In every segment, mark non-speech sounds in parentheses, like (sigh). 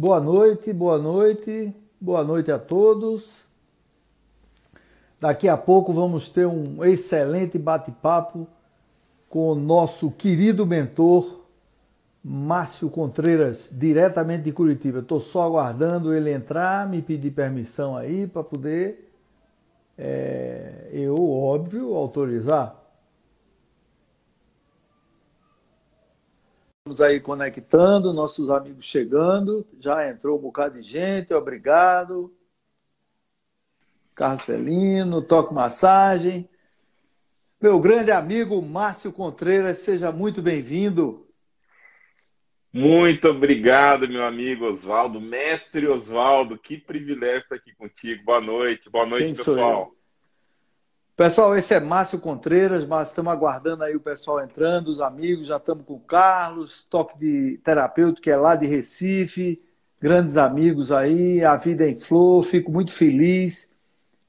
Boa noite, boa noite, boa noite a todos. Daqui a pouco vamos ter um excelente bate-papo com o nosso querido mentor, Márcio Contreiras, diretamente de Curitiba. Estou só aguardando ele entrar, me pedir permissão aí para poder, é, eu, óbvio, autorizar. Estamos aí conectando, nossos amigos chegando. Já entrou um bocado de gente, obrigado. Carlos Felino, Toque Massagem. Meu grande amigo Márcio Contreiras, seja muito bem-vindo. Muito obrigado, meu amigo Oswaldo, mestre Oswaldo, que privilégio estar aqui contigo. Boa noite, boa noite, Quem pessoal. Pessoal, esse é Márcio Contreiras, mas estamos aguardando aí o pessoal entrando, os amigos, já estamos com o Carlos, toque de terapeuta que é lá de Recife, grandes amigos aí, a vida em flor, fico muito feliz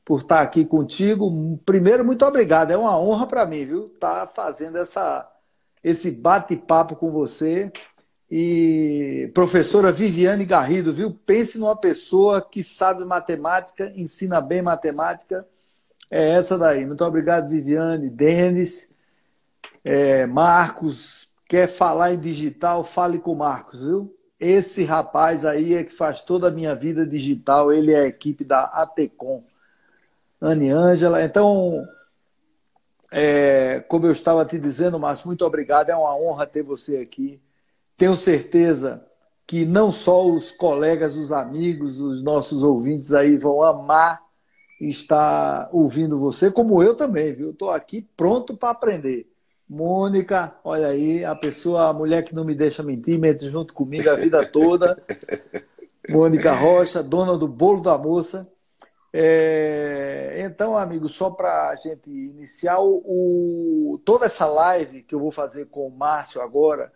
por estar aqui contigo. Primeiro, muito obrigado, é uma honra para mim, viu, estar tá fazendo essa, esse bate-papo com você. E professora Viviane Garrido, viu? Pense numa pessoa que sabe matemática, ensina bem matemática é essa daí. Muito obrigado, Viviane, Denis, é, Marcos. Quer falar em digital? Fale com o Marcos, viu? Esse rapaz aí é que faz toda a minha vida digital. Ele é a equipe da ATECOM. Anne Ângela. Então, é, como eu estava te dizendo, Márcio, muito obrigado. É uma honra ter você aqui. Tenho certeza que não só os colegas, os amigos, os nossos ouvintes aí vão amar está ouvindo você, como eu também, viu? Estou aqui pronto para aprender. Mônica, olha aí, a pessoa, a mulher que não me deixa mentir, mente junto comigo a vida toda. (laughs) Mônica Rocha, dona do bolo da moça. É, então, amigo, só para a gente iniciar, o, toda essa live que eu vou fazer com o Márcio agora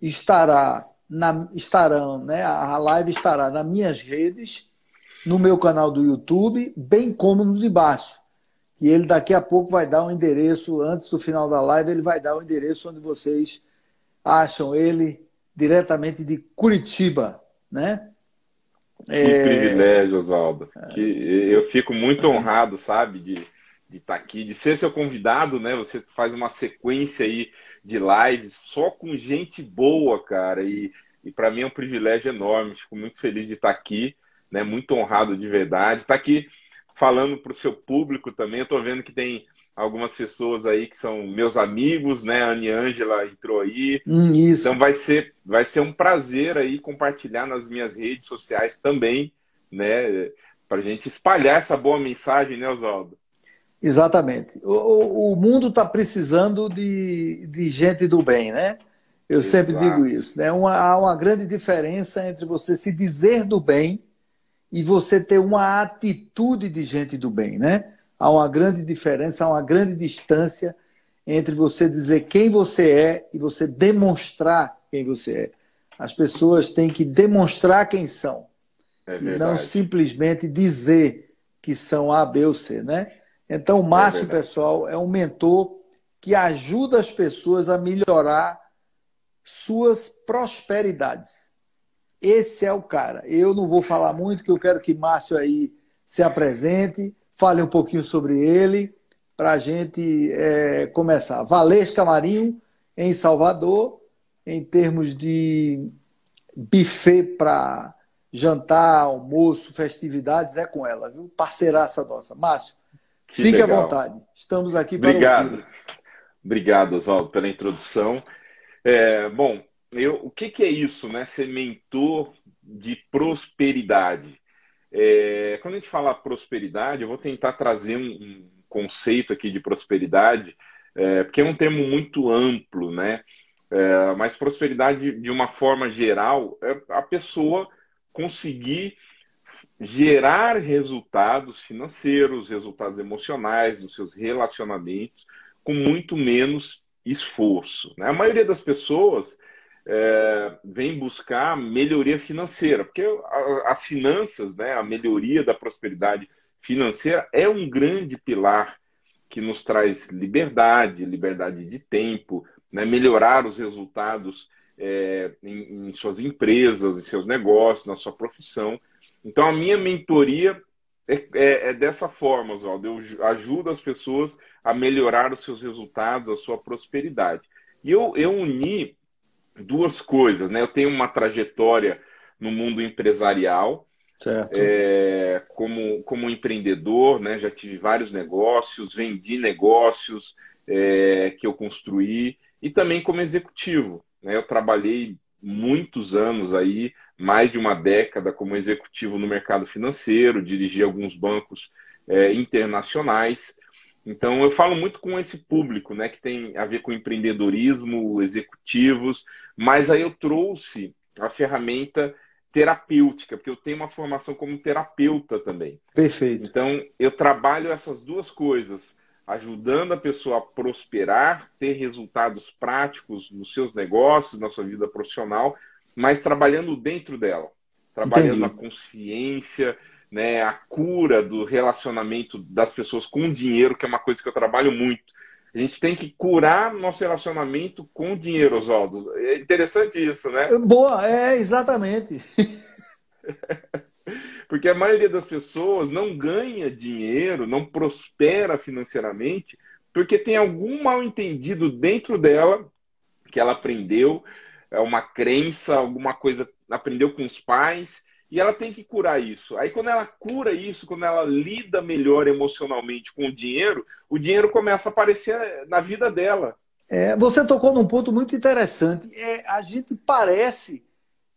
estará na, estarão, né? A live estará nas minhas redes no meu canal do YouTube, bem como no de baixo. E ele daqui a pouco vai dar um endereço, antes do final da live, ele vai dar o um endereço onde vocês acham ele diretamente de Curitiba, né? Que é... privilégio, Oswaldo. Que eu fico muito honrado, sabe, de, de estar aqui, de ser seu convidado, né? Você faz uma sequência aí de lives só com gente boa, cara. E, e para mim é um privilégio enorme. Fico muito feliz de estar aqui né? Muito honrado de verdade. Está aqui falando para o seu público também. Eu estou vendo que tem algumas pessoas aí que são meus amigos, né? A Anne Ângela entrou aí. Hum, isso. Então vai ser, vai ser um prazer aí compartilhar nas minhas redes sociais também, né? Para a gente espalhar essa boa mensagem, né, Oswaldo? Exatamente. O, o mundo está precisando de, de gente do bem, né? Eu Exato. sempre digo isso. Né? Uma, há uma grande diferença entre você se dizer do bem e você ter uma atitude de gente do bem, né? Há uma grande diferença, há uma grande distância entre você dizer quem você é e você demonstrar quem você é. As pessoas têm que demonstrar quem são. É e não simplesmente dizer que são A, B ou C, né? Então, o Márcio, é pessoal, é um mentor que ajuda as pessoas a melhorar suas prosperidades. Esse é o cara. Eu não vou falar muito, que eu quero que Márcio aí se apresente, fale um pouquinho sobre ele, para a gente é, começar. Valesca Marinho, em Salvador, em termos de buffet para jantar, almoço, festividades, é com ela, viu? Parceiraça nossa. Márcio, que fique legal. à vontade. Estamos aqui para Obrigado. Obrigado, Oswaldo, pela introdução. É, bom, eu, o que, que, é isso, né? Ser mentor de prosperidade. É, quando a gente fala prosperidade, eu vou tentar trazer um, um conceito aqui de prosperidade, é, porque é um termo muito amplo, né? É, mas prosperidade, de uma forma geral, é a pessoa conseguir gerar resultados financeiros, resultados emocionais nos seus relacionamentos, com muito menos esforço. Né? A maioria das pessoas é, vem buscar melhoria financeira, porque as finanças, né, a melhoria da prosperidade financeira é um grande pilar que nos traz liberdade, liberdade de tempo, né, melhorar os resultados é, em, em suas empresas, em seus negócios, na sua profissão. Então, a minha mentoria é, é, é, dessa forma, Oswaldo. Eu ajudo as pessoas a melhorar os seus resultados, a sua prosperidade. E eu, eu uni duas coisas, né? Eu tenho uma trajetória no mundo empresarial, é, como, como empreendedor, né? Já tive vários negócios, vendi negócios é, que eu construí e também como executivo. Né? Eu trabalhei muitos anos aí, mais de uma década como executivo no mercado financeiro, dirigi alguns bancos é, internacionais. Então eu falo muito com esse público, né, que tem a ver com empreendedorismo, executivos, mas aí eu trouxe a ferramenta terapêutica, porque eu tenho uma formação como terapeuta também. Perfeito. Então eu trabalho essas duas coisas, ajudando a pessoa a prosperar, ter resultados práticos nos seus negócios, na sua vida profissional, mas trabalhando dentro dela, trabalhando Entendi. a consciência, né, a cura do relacionamento das pessoas com o dinheiro, que é uma coisa que eu trabalho muito. A gente tem que curar nosso relacionamento com o dinheiro, Oswaldo. É interessante isso, né? Boa, é exatamente. (laughs) Porque a maioria das pessoas não ganha dinheiro, não prospera financeiramente, porque tem algum mal entendido dentro dela que ela aprendeu, é uma crença, alguma coisa aprendeu com os pais, e ela tem que curar isso. Aí quando ela cura isso, quando ela lida melhor emocionalmente com o dinheiro, o dinheiro começa a aparecer na vida dela. É, você tocou num ponto muito interessante. É, a gente parece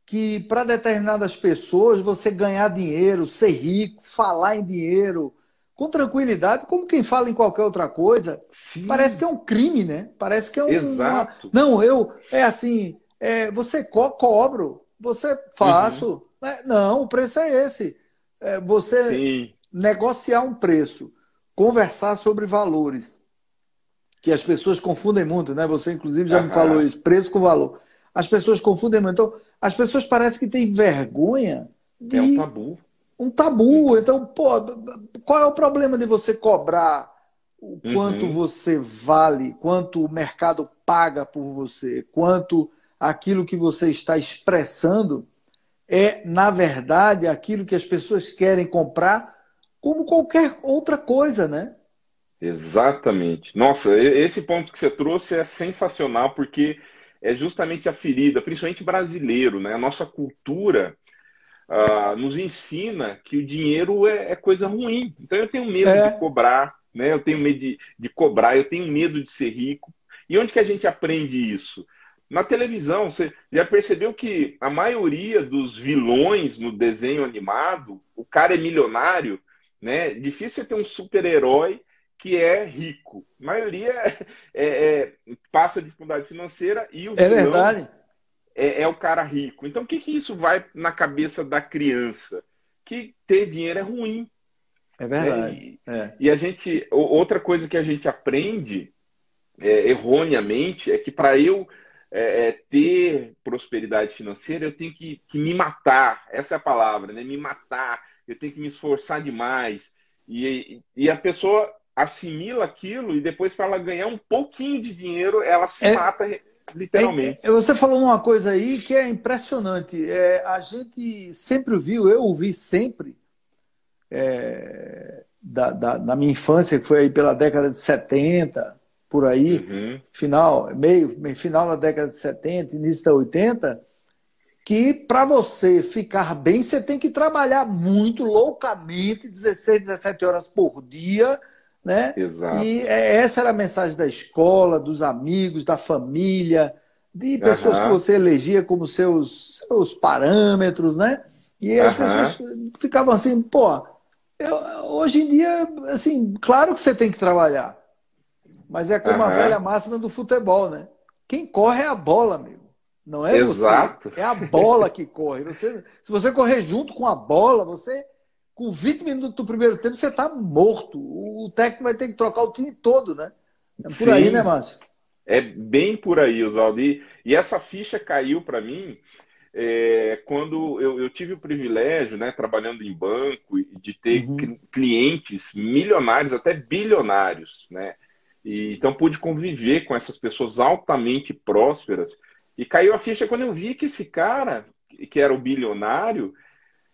que para determinadas pessoas você ganhar dinheiro, ser rico, falar em dinheiro com tranquilidade, como quem fala em qualquer outra coisa, Sim. parece que é um crime, né? Parece que é um. Exato. Uma... Não, eu. É assim, é, você co cobro, você faço. Uhum. Né? Não, o preço é esse. É, você Sim. negociar um preço, conversar sobre valores, que as pessoas confundem muito, né? Você, inclusive, já uhum. me falou isso, preço com valor. As pessoas confundem muito. Então, as pessoas parecem que têm vergonha de. É um tabu. Um tabu. Então, pô, qual é o problema de você cobrar o quanto uhum. você vale, quanto o mercado paga por você, quanto aquilo que você está expressando é, na verdade, aquilo que as pessoas querem comprar como qualquer outra coisa, né? Exatamente. Nossa, esse ponto que você trouxe é sensacional, porque é justamente a ferida, principalmente brasileiro, né? A nossa cultura uh, nos ensina que o dinheiro é, é, coisa ruim. Então eu tenho medo é. de cobrar, né? Eu tenho medo de, de cobrar, eu tenho medo de ser rico. E onde que a gente aprende isso? Na televisão, você já percebeu que a maioria dos vilões no desenho animado, o cara é milionário, né? Difícil você ter um super-herói que é rico. A maioria (laughs) é, é, passa dificuldade financeira e o é verdade. É, é, o cara rico. Então, o que, que isso vai na cabeça da criança? Que ter dinheiro é ruim. É verdade. E, é. e a gente, outra coisa que a gente aprende é, erroneamente é que para eu é, é, ter prosperidade financeira, eu tenho que, que, me matar. Essa é a palavra, né? Me matar. Eu tenho que me esforçar demais. E, e a pessoa assimila aquilo e depois, para ela ganhar um pouquinho de dinheiro, ela se é, mata literalmente. É, você falou uma coisa aí que é impressionante. É, a gente sempre viu, eu ouvi sempre, é, da, da, da, minha infância, que foi aí pela década de 70, por aí, uhum. final, meio, final da década de 70, início da 80, que para você ficar bem, você tem que trabalhar muito loucamente, 16, 17 horas por dia né? Exato. E é, essa era a mensagem da escola, dos amigos, da família, de pessoas uhum. que você elegia como seus, seus parâmetros, né? E as uhum. pessoas ficavam assim, pô, eu, hoje em dia, assim, claro que você tem que trabalhar, mas é como uhum. a velha máxima do futebol, né? Quem corre é a bola, amigo. Não é Exato. você. É a bola que corre. Você, se você correr junto com a bola, você com 20 minutos do primeiro tempo, você está morto. O técnico vai ter que trocar o time todo, né? É por Sim, aí, né, Márcio? É bem por aí, Oswaldo. E, e essa ficha caiu para mim é, quando eu, eu, tive o privilégio, né, trabalhando em banco, de ter uhum. clientes milionários, até bilionários, né? E, então pude conviver com essas pessoas altamente prósperas E caiu a ficha quando eu vi que esse cara, que era o bilionário,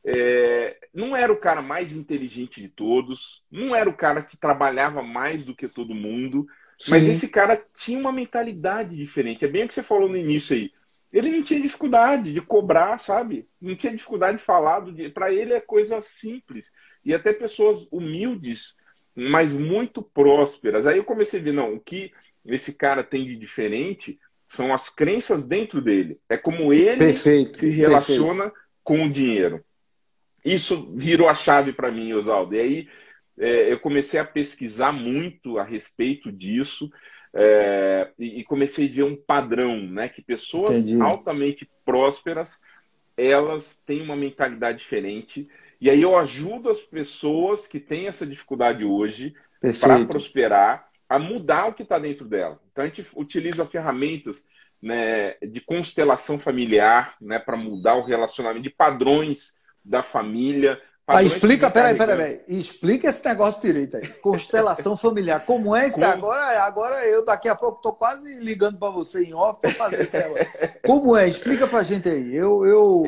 é, não era o cara mais inteligente de todos, não era o cara que trabalhava mais do que todo mundo, Sim. mas esse cara tinha uma mentalidade diferente. É bem o que você falou no início aí. Ele não tinha dificuldade de cobrar, sabe? Não tinha dificuldade de falar. Para ele é coisa simples. E até pessoas humildes, mas muito prósperas. Aí eu comecei a ver, não, o que esse cara tem de diferente são as crenças dentro dele. É como ele perfeito, se relaciona perfeito. com o dinheiro. Isso virou a chave para mim, Oswaldo. E aí é, eu comecei a pesquisar muito a respeito disso é, e, e, comecei a ver um padrão, né? Que pessoas Entendi. altamente prósperas elas têm uma mentalidade diferente. E aí eu ajudo as pessoas que têm essa dificuldade hoje para prosperar a mudar o que está dentro dela. Então a gente utiliza ferramentas né, de constelação familiar né, para mudar o relacionamento, de padrões da família. Ah, explica, peraí, peraí, peraí. Explica esse negócio direito aí. Constelação familiar. Como é isso? Com... Agora, agora eu daqui a pouco estou quase ligando para você em off para fazer esse negócio. Como é? Explica para a gente aí. Eu, eu,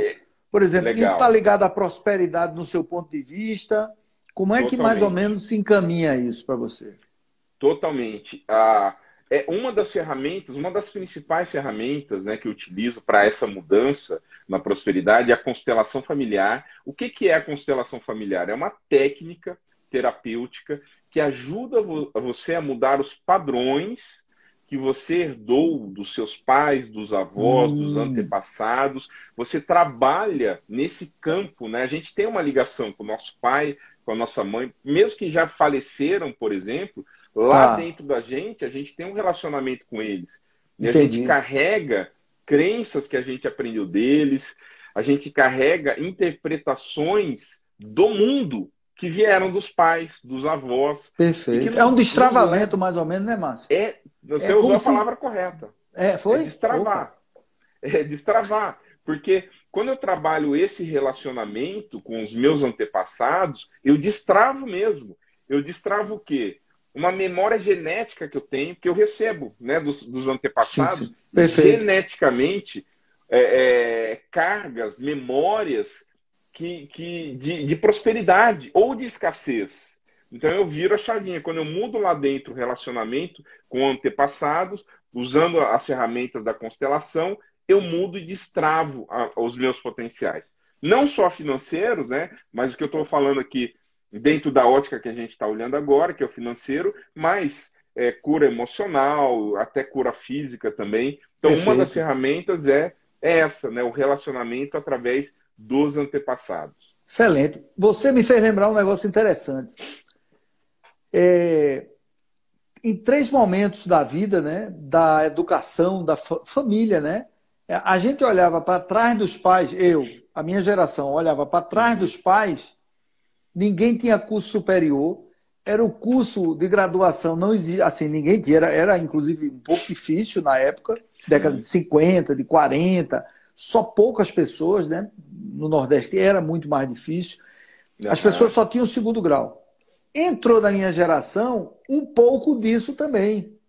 por exemplo, Legal. isso está ligado à prosperidade no seu ponto de vista. Como é Totalmente. que mais ou menos se encaminha isso para você? Totalmente. Ah, é uma das ferramentas, uma das principais ferramentas né, que eu utilizo para essa mudança na prosperidade é a constelação familiar. O que, que é a constelação familiar? É uma técnica terapêutica que ajuda você a mudar os padrões que você herdou dos seus pais, dos avós, hum. dos antepassados. Você trabalha nesse campo, né? A gente tem uma ligação com o nosso pai, com a nossa mãe, mesmo que já faleceram, por exemplo, Lá tá. dentro da gente, a gente tem um relacionamento com eles. E Entendi. a gente carrega crenças que a gente aprendeu deles, a gente carrega interpretações do mundo que vieram dos pais, dos avós. Perfeito. É um destravamento, mais ou menos, né, Márcio? É, você é usou a palavra correta. É, foi? É destravar. Opa. (laughs) É destravar. Porque quando eu trabalho esse relacionamento com os meus antepassados, eu destravo mesmo. Eu destravo o quê? uma memória genética que eu tenho, que eu recebo né, dos, dos antepassados, sim, sim. geneticamente, é, é, cargas, memórias que, que, de, de prosperidade ou de escassez. Então eu viro a chavinha. Quando eu mudo lá dentro o relacionamento com antepassados, usando as ferramentas da constelação, eu mudo e destravo a, os meus potenciais. Não só financeiros, né? Mas o que eu estou falando aqui dentro da ótica que a gente está olhando agora, que é o financeiro, mas é, cura emocional, até cura física também. Então, Perfeito. uma das ferramentas é, é essa, né? o relacionamento através dos antepassados. Excelente. Você me fez lembrar um negócio interessante. É, em três momentos da vida, né, da educação, da família, né, a gente olhava para trás dos pais, eu, a minha geração, olhava para trás dos pais ninguém tinha curso superior, era o curso de graduação, não existia, assim, ninguém tinha, era, era inclusive um pouco difícil na época, Sim. década de 50, de 40, só poucas pessoas, né? No Nordeste era muito mais difícil. As pessoas só tinham o segundo grau. Entrou na minha geração um pouco disso também.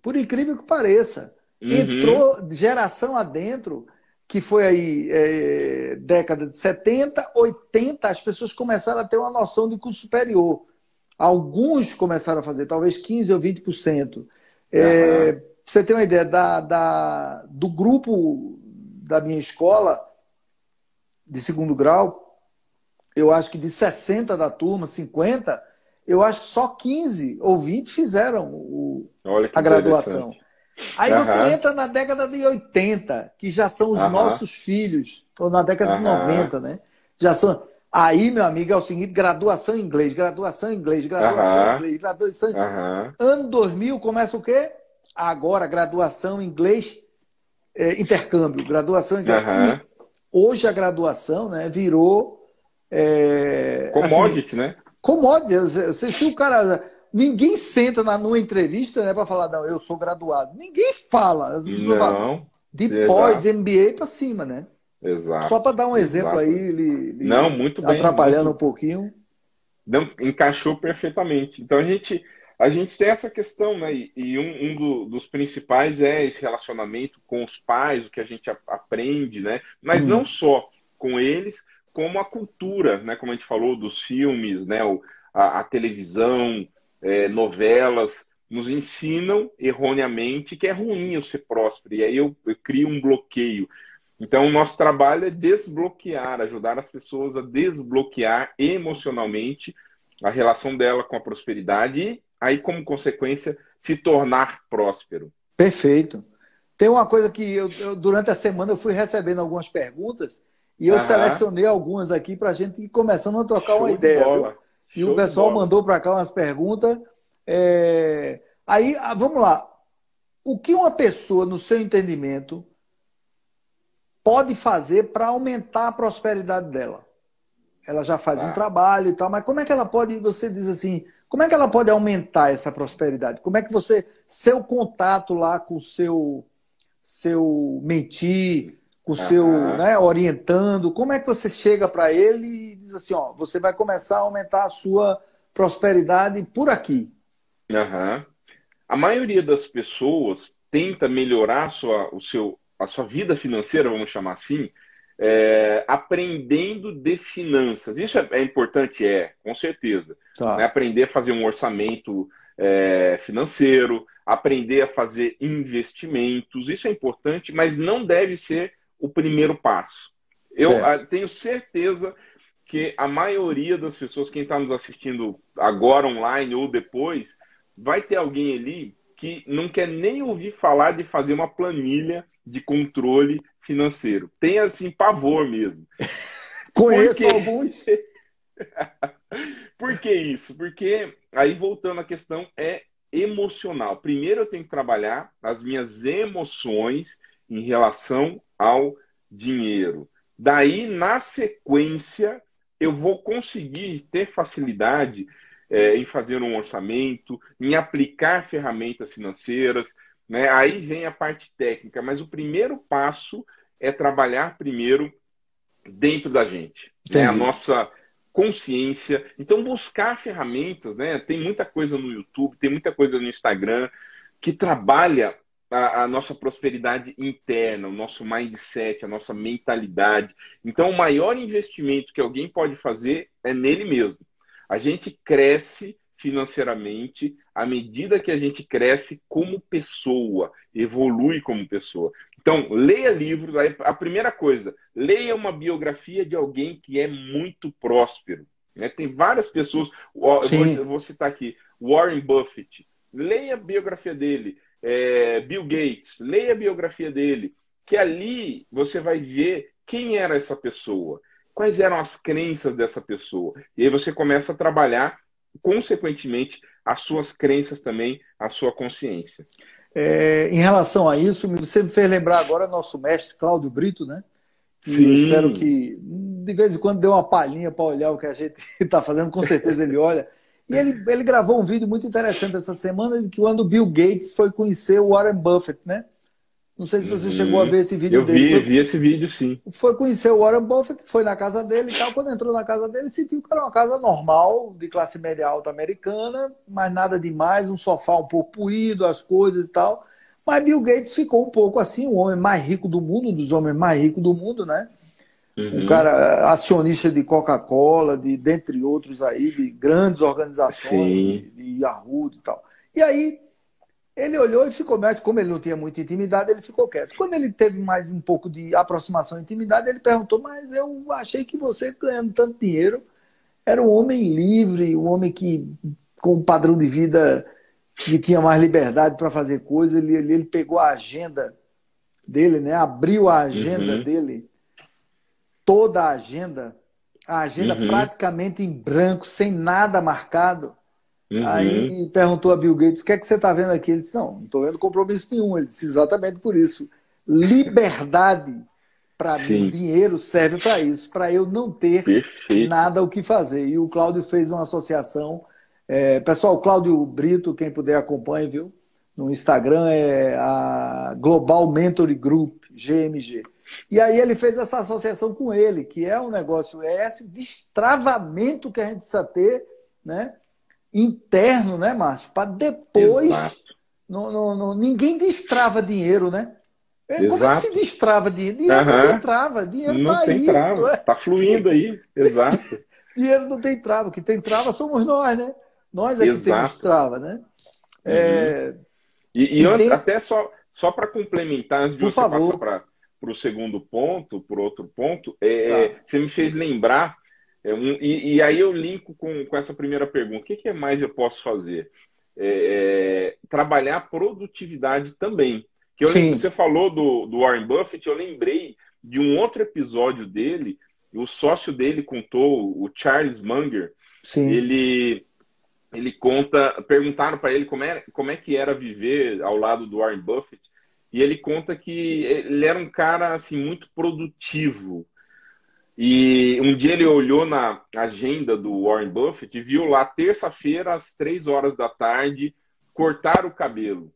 Por incrível que pareça. Uhum. Entrou geração adentro que foi aí é, década de 70, 80, as pessoas começaram a ter uma noção de curso superior. Alguns começaram a fazer, talvez 15% ou 20%. É, uhum. você ter uma ideia, da, da, do grupo da minha escola, de segundo grau, eu acho que de 60 da turma, 50, eu acho que só 15 ou 20 fizeram o, a graduação. Aí uhum. você entra na década de 80, que já são os uhum. nossos filhos, ou na década de 90, né? Já são. Aí, meu amigo, é o seguinte: graduação em inglês, graduação em inglês, graduação em inglês, graduação em Ano 2000 começa o quê? Agora, graduação em inglês, é, intercâmbio, graduação em inglês. E hoje a graduação né, virou. É, commodity, assim, né? Commodity. Se, se o cara Ninguém senta na, numa entrevista né, para falar, não, eu sou graduado. Ninguém fala. As pessoas não, falam de pós, MBA para cima, né? Exato. Só para dar um exemplo aí, ele, ele não, muito bem, atrapalhando muito... um pouquinho. Não, encaixou perfeitamente. Então a gente, a gente tem essa questão, né? E um, um do, dos principais é esse relacionamento com os pais, o que a gente a, aprende, né? Mas hum. não só com eles, como a cultura, né? Como a gente falou dos filmes, né? O, a, a televisão, é, novelas, nos ensinam erroneamente que é ruim eu ser próspero. E aí eu, eu crio um bloqueio. Então, o nosso trabalho é desbloquear, ajudar as pessoas a desbloquear emocionalmente a relação dela com a prosperidade e, aí, como consequência, se tornar próspero. Perfeito. Tem uma coisa que eu, eu durante a semana eu fui recebendo algumas perguntas e eu Aham. selecionei algumas aqui para a gente ir começando a trocar Show uma ideia. E Show o pessoal mandou para cá umas perguntas. É... Aí, ah, vamos lá. O que uma pessoa, no seu entendimento, pode fazer para aumentar a prosperidade dela? Ela já faz ah. um trabalho e tal, mas como é que ela pode, você diz assim, como é que ela pode aumentar essa prosperidade? Como é que você, seu contato lá com o seu, seu mentir, o seu, né, orientando, como é que você chega para ele e diz assim, ó, você vai começar a aumentar a sua prosperidade por aqui? Uhum. A maioria das pessoas tenta melhorar a sua, o seu, a sua vida financeira, vamos chamar assim, é, aprendendo de finanças. Isso é, é importante? É, com certeza. Tá. Né? Aprender a fazer um orçamento é, financeiro, aprender a fazer investimentos, isso é importante, mas não deve ser o primeiro passo. Eu certo. tenho certeza que a maioria das pessoas, quem está nos assistindo agora online ou depois, vai ter alguém ali que não quer nem ouvir falar de fazer uma planilha de controle financeiro. Tem assim pavor mesmo. (laughs) Conheço Porque... alguns. (laughs) Por que isso? Porque aí voltando à questão é emocional. Primeiro eu tenho que trabalhar as minhas emoções em relação ao dinheiro. Daí, na sequência, eu vou conseguir ter facilidade é, em fazer um orçamento, em aplicar ferramentas financeiras. Né? Aí vem a parte técnica, mas o primeiro passo é trabalhar primeiro dentro da gente, né? a nossa consciência. Então, buscar ferramentas, né? Tem muita coisa no YouTube, tem muita coisa no Instagram que trabalha a, a, nossa prosperidade interna, o nosso mindset, a nossa mentalidade. Então, o maior investimento que alguém pode fazer é nele mesmo. A gente cresce financeiramente à medida que a gente cresce como pessoa, evolui como pessoa. Então, leia livros. A primeira coisa, leia uma biografia de alguém que é muito próspero. Né? Tem várias pessoas, eu vou, citar aqui, Warren Buffett. Leia a biografia dele. É, Bill Gates, leia a biografia dele. Que ali você vai ver quem era essa pessoa quais eram as crenças dessa pessoa. E aí você começa a trabalhar, consequentemente, as suas crenças também, a sua consciência. É, em relação a isso, você me fez lembrar agora nosso mestre Cláudio Brito, né? Sim. Eu espero que de vez em quando dê uma palhinha para olhar o que a gente está (laughs) fazendo, com certeza ele olha. E ele, ele gravou um vídeo muito interessante essa semana de que quando o Bill Gates foi conhecer o Warren Buffett, né? Não sei se você uhum. chegou a ver esse vídeo eu dele. Vi, foi, vi esse vídeo, sim. Foi conhecer o Warren Buffett, foi na casa dele e tal. Quando entrou na casa dele, sentiu que era uma casa normal, de classe média alta americana, mas nada demais, um sofá um pouco puído, as coisas e tal. Mas Bill Gates ficou um pouco assim, o homem mais rico do mundo, um dos homens mais ricos do mundo, né? Uhum. Um cara acionista de Coca-Cola, de dentre outros aí, de grandes organizações, de, de Yahoo e tal. E aí ele olhou e ficou, mas como ele não tinha muita intimidade, ele ficou quieto. Quando ele teve mais um pouco de aproximação e intimidade, ele perguntou: Mas eu achei que você ganhando tanto dinheiro era um homem livre, um homem que com um padrão de vida que tinha mais liberdade para fazer coisas. Ele, ele, ele, pegou a agenda dele, né? abriu a agenda uhum. dele, toda a agenda, a agenda uhum. praticamente em branco, sem nada marcado. Uhum. Aí perguntou a Bill Gates: o que é que você está vendo aqui? Ele disse: não, não estou vendo compromisso nenhum. Ele disse: exatamente por isso. Liberdade para mim, dinheiro serve para isso, para eu não ter Perfeito. nada o que fazer. E o Cláudio fez uma associação. É, pessoal, Cláudio Brito, quem puder acompanhe, viu? No Instagram é a Global Mentoring Group, GMG. E aí ele fez essa associação com ele, que é um negócio, é esse destravamento que a gente precisa ter, né? interno, né, Márcio? Para depois. No, no, no, ninguém destrava dinheiro, né? Exato. Como é que se destrava dinheiro? Dinheiro uhum. não tem trava, dinheiro não tá tem aí. Trava. É? Tá fluindo aí, exato. (laughs) dinheiro não tem trava, o que tem trava somos nós, né? Nós é exato. que temos trava, né? Uhum. É... E, e, e antes, tem... até só, só para complementar, antes de Por você favor. passar para o segundo ponto, por outro ponto, é, tá. você me fez lembrar, é, um, e, e, aí eu linko com, com essa primeira pergunta: o que, que mais eu posso fazer? É, é trabalhar a produtividade também. Que eu você falou do, do Warren Buffett, eu lembrei de um outro episódio dele, o sócio dele contou, o Charles Munger, Sim. ele ele conta, perguntaram para ele como é, como é que era viver ao lado do Warren Buffett, e ele conta que ele era um cara assim muito produtivo. E um dia ele olhou na agenda do Warren Buffett e viu lá terça-feira às três horas da tarde cortar o cabelo.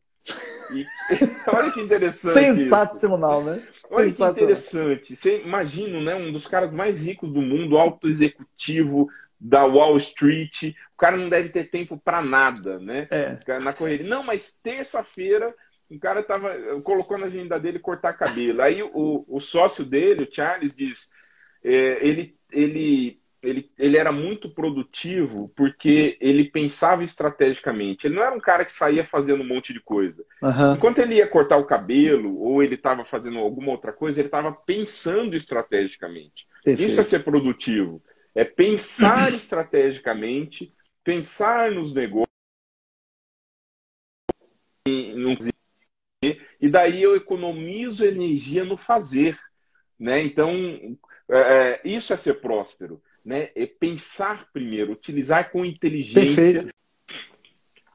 E (laughs) olha que interessante. Sensacional, isso. né? Olha que interessante. Você imagina, né? Um dos caras mais ricos do mundo, alto executivo da Wall Street. O cara não deve ter tempo para nada, né? É. Na correria. Não, mas terça-feira o cara tava colocou na agenda dele cortar cabelo. Aí o, o sócio dele, o Charles, diz: é, ele, ele ele, ele era muito produtivo porque ele pensava estrategicamente. Ele não era um cara que saía fazendo um monte de coisa. Uhum. Enquanto ele ia cortar o cabelo ou ele estava fazendo alguma outra coisa, ele estava pensando estrategicamente. Perfeito. Isso é ser produtivo. É pensar (clears throat) estrategicamente, pensar nos negócios. E daí eu economizo energia no fazer. Né? Então, é, é isso é ser próspero né, é pensar primeiro, utilizar com inteligência Perfeito.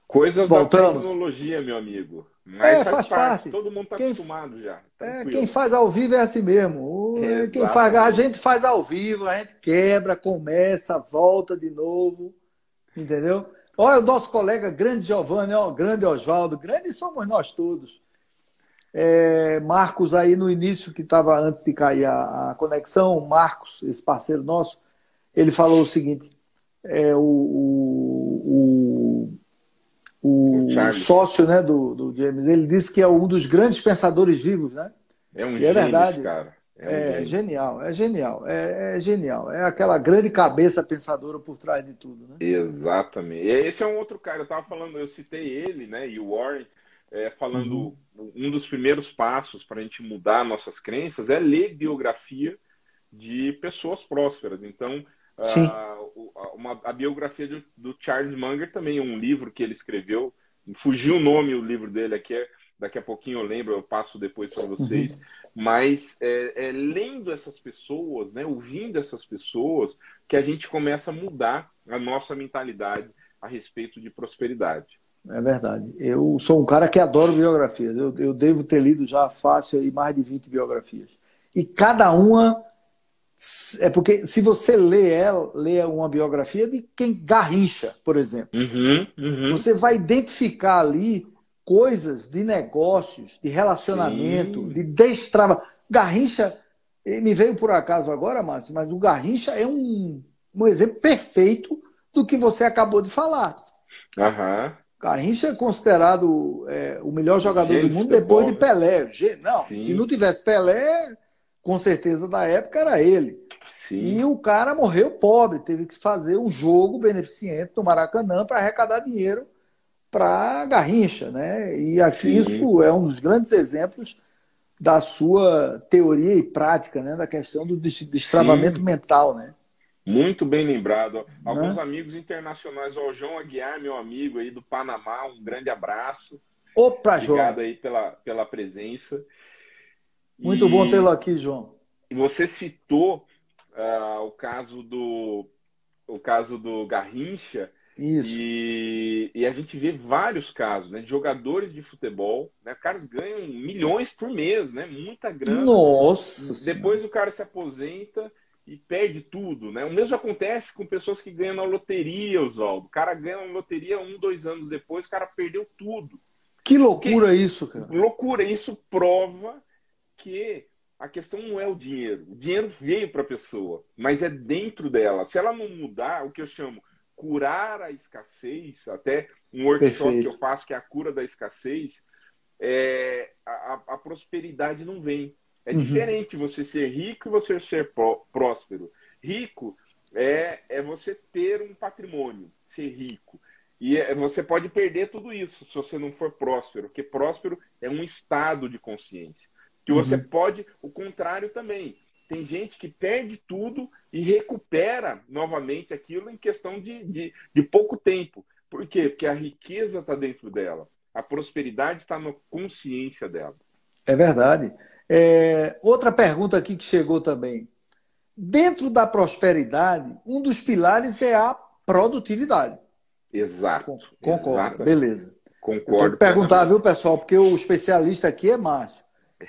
coisas Voltamos. da tecnologia, meu amigo. Mas é, faz, faz parte. parte. Todo mundo está acostumado já. É, quem faz ao vivo é assim mesmo. quem faz, a gente faz ao vivo, a gente quebra, começa, volta de novo. Entendeu? Olha o nosso colega grande Giovanni, ó, grande Oswaldo, grande somos nós todos. É, Marcos aí no início, que estava antes de cair a, a, conexão, Marcos, esse parceiro nosso, ele falou o seguinte: é, o, o, o, o sócio né, do, do James, ele disse que é um dos grandes pensadores vivos, né? É um e é verdade. cara. É, um é genial, é genial, é, é, genial. É aquela grande cabeça pensadora por trás de tudo, né? Exatamente. Esse é um outro cara, eu estava falando, eu citei ele, né, e o Warren, é, falando uhum. um dos primeiros passos para a gente mudar nossas crenças é ler biografia de pessoas prósperas. Então, Uh, uma, a biografia do, do, Charles Munger também, um livro que ele escreveu. Fugiu o nome o livro dele aqui, daqui a pouquinho eu lembro, eu passo depois para vocês. Uhum. Mas é, é, lendo essas pessoas, né, ouvindo essas pessoas, que a gente começa a mudar a nossa mentalidade a respeito de prosperidade. É verdade. Eu sou um cara que adoro biografias. Eu, eu devo ter lido já fácil aí mais de 20 biografias. E cada uma é porque se você lê ela, lê uma biografia de quem Garrincha, por exemplo, uhum, uhum. você vai identificar ali coisas de negócios, de relacionamento, Sim. de destrava. Garrincha me veio por acaso agora, Márcio, mas o Garrincha é um, um exemplo perfeito do que você acabou de falar. Uhum. Garrincha é considerado é, o melhor jogador do mundo depois de Pelé. Não, Sim. se não tivesse Pelé, com certeza da época era ele. Sim. E o cara morreu pobre, teve que fazer um jogo beneficente no Maracanã para arrecadar dinheiro para Garrincha, né? E aqui Sim. isso é um dos grandes exemplos da sua teoria e prática, né? Da questão do destravamento mental, né? Muito bem lembrado. Alguns né? amigos internacionais, o João Aguiar, meu amigo aí do Panamá, um grande abraço. Opa, João. Obrigado aí pela, pela presença. Muito e... bom tê-lo aqui, João. Você citou uh, o caso do o caso do Garrincha. Isso. E, e, a gente vê vários casos, né? De jogadores de futebol, né? Caras ganham milhões por mês, né? Muita grana. Nossa! Depois senhora. o cara se aposenta e perde tudo, né? O mesmo acontece com pessoas que ganham na loteria, Oswaldo. O cara ganha na loteria um, dois anos depois, o cara perdeu tudo. Que loucura Porque, isso, cara. Loucura. Isso prova que a questão não é o dinheiro. O dinheiro veio para a pessoa, mas é dentro dela. Se ela não mudar, o que eu chamo curar a escassez, até um workshop Perfeito. que eu faço, que é a cura da escassez, é, a, a prosperidade não vem. É uhum. diferente você ser rico e você ser próspero. Rico é, é você ter um patrimônio, ser rico. E é, você pode perder tudo isso se você não for próspero, porque próspero é um estado de consciência. Que você uhum. pode, o contrário também. Tem gente que perde tudo e recupera novamente aquilo em questão de, de, de pouco tempo. Por quê? Porque a riqueza está dentro dela. A prosperidade está na consciência dela. É verdade. É, outra pergunta aqui que chegou também. Dentro da prosperidade, um dos pilares é a produtividade. Exato. Concordo, Exato. beleza. Concordo. perguntar, viu, pessoal, porque o especialista aqui é Márcio.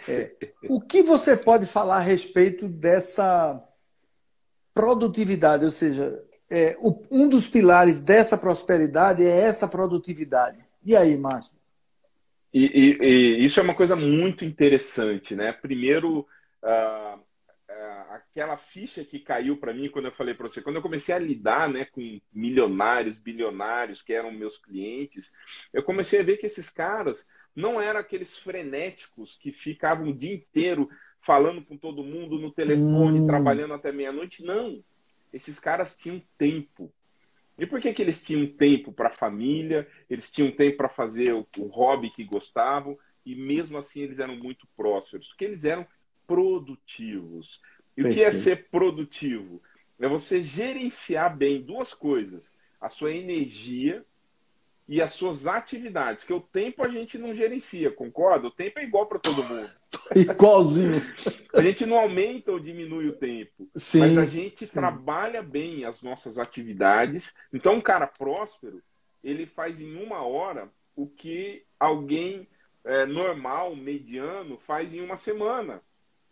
É, o que você pode falar a respeito dessa produtividade? Ou seja, é, um dos pilares dessa prosperidade é essa produtividade. E aí, Márcio? E, e, e, isso é uma coisa muito interessante, né? Primeiro, uh, uh, aquela ficha que caiu para mim quando eu falei para você, quando eu comecei a lidar né, com milionários, bilionários que eram meus clientes, eu comecei a ver que esses caras não eram aqueles frenéticos que ficavam o dia inteiro falando com todo mundo no telefone, hum. trabalhando até meia-noite. Não. Esses caras tinham tempo e por que, que eles tinham tempo para a família, eles tinham tempo para fazer o, o, hobby que gostavam, e mesmo assim eles eram muito prósperos? Porque eles eram produtivos. E o que é ser produtivo? É você gerenciar bem duas coisas: a sua energia e as suas atividades. Que o tempo a gente não gerencia, concorda? O tempo é igual para todo mundo. (laughs) Igualzinho. A gente não aumenta ou diminui o tempo, sim, mas a gente sim. trabalha bem as nossas atividades. Então, um cara próspero, ele faz em uma hora o que alguém é, normal, mediano, faz em uma semana.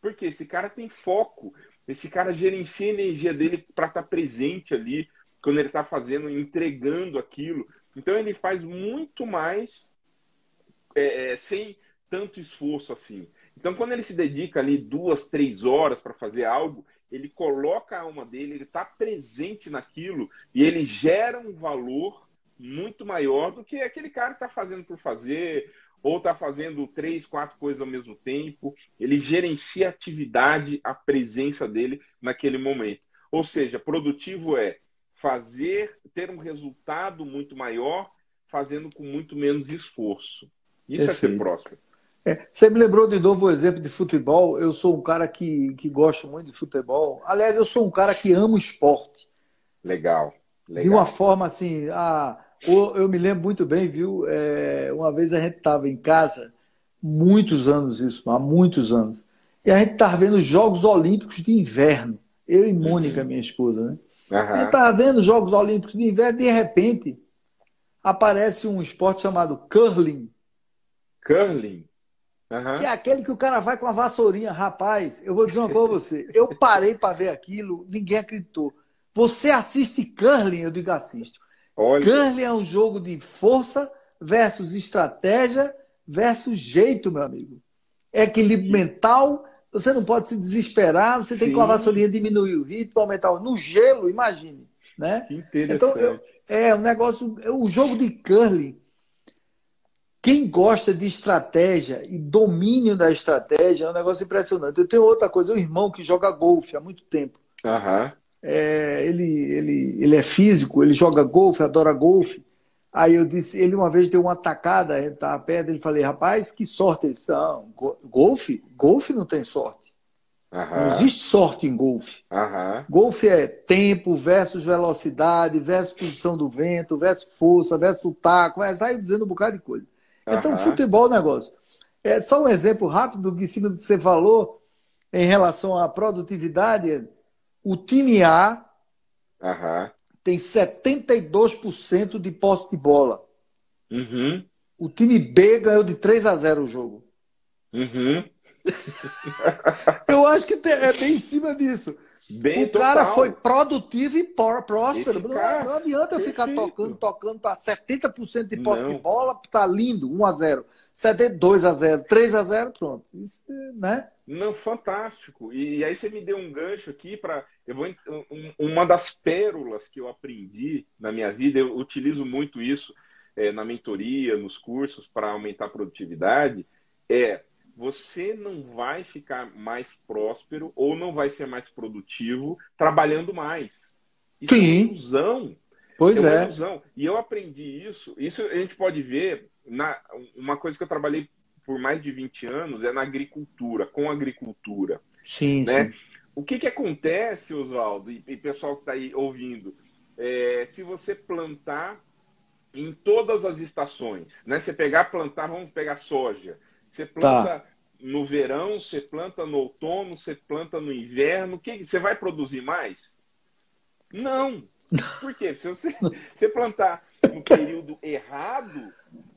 Porque esse cara tem foco, esse cara gerencia a energia dele para estar tá presente ali quando ele está fazendo, entregando aquilo. Então, ele faz muito mais é, é sem tanto esforço assim. Então, quando ele se dedica ali duas, três horas para fazer algo, ele coloca a alma dele, ele está presente naquilo e ele gera um valor muito maior do que aquele cara que está fazendo por fazer ou está fazendo três, quatro coisas ao mesmo tempo. Ele gerencia a atividade, a presença dele naquele momento. Ou seja, produtivo é fazer, ter um resultado muito maior, fazendo com muito menos esforço. Isso Perfeito. é ser próspero. É, você me lembrou de novo o exemplo de futebol. Eu sou um cara que, que gosto muito de futebol. Aliás, eu sou um cara que amo esporte. Legal. legal. De uma forma assim. Ah, eu me lembro muito bem, viu? É, uma vez a gente estava em casa, muitos anos isso, há muitos anos. E a gente estava vendo os Jogos Olímpicos de Inverno. Eu e Mônica, uhum. minha esposa, né? Uhum. A gente estava vendo os Jogos Olímpicos de Inverno, de repente aparece um esporte chamado curling. Curling? Uhum. Que é aquele que o cara vai com a vassourinha. Rapaz, eu vou dizer uma coisa a você. Eu parei para ver aquilo, ninguém acreditou. Você assiste curling? Eu digo, assisto. Olha. Curling é um jogo de força versus estratégia versus jeito, meu amigo. É equilíbrio mental. Você não pode se desesperar. Você tem que com a vassourinha diminuir o ritmo, aumentar o... no gelo. Imagine, né? Então eu, é um negócio. O jogo de curling quem gosta de estratégia e domínio da estratégia é um negócio impressionante. Eu tenho outra coisa, um irmão que joga golfe há muito tempo. Uhum. É, ele, ele, ele é físico, ele joga golfe, adora golfe. Aí eu disse, ele uma vez deu uma tacada, a gente estava perto, ele falei, rapaz, que sorte eles são. Golfe? Golfe não tem sorte. Uhum. Não existe sorte em golfe. Uhum. Golfe é tempo versus velocidade, versus posição do vento, versus força, versus taco, é, sai dizendo um bocado de coisa. Então, futebol é um negócio. É só um exemplo rápido em cima do que você falou em relação à produtividade. O time A uhum. tem 72% de posse de bola. Uhum. O time B ganhou de 3 a 0 o jogo. Uhum. (laughs) Eu acho que é bem em cima disso. Bem o cara foi produtivo e próspero. Não, não, adianta eu ficar tocando, tocando para 70% de posse não. de bola, tá lindo, 1 a 0 2 a 0 3 a 0 pronto. Isso, né? Não, fantástico. E, aí você me deu um gancho aqui para. Eu vou, um, uma das pérolas que eu aprendi na minha vida, eu utilizo muito isso é, na mentoria, nos cursos para aumentar a produtividade, é você não vai ficar mais próspero ou não vai ser mais produtivo trabalhando mais. Isso Sim. é uma ilusão. Pois é. Uma é. ilusão. E eu aprendi isso. Isso a gente pode ver na uma coisa que eu trabalhei por mais de 20 anos é na agricultura, com agricultura. Sim, né? sim. O que, que acontece, Oswaldo, e, e pessoal que está aí ouvindo? É, se você plantar em todas as estações, né? Você pegar, plantar, vamos pegar soja. Você planta tá. No verão, você planta no outono, você planta no inverno. Que você vai produzir mais? Não. Por quê? Se você, (laughs) você plantar no período errado,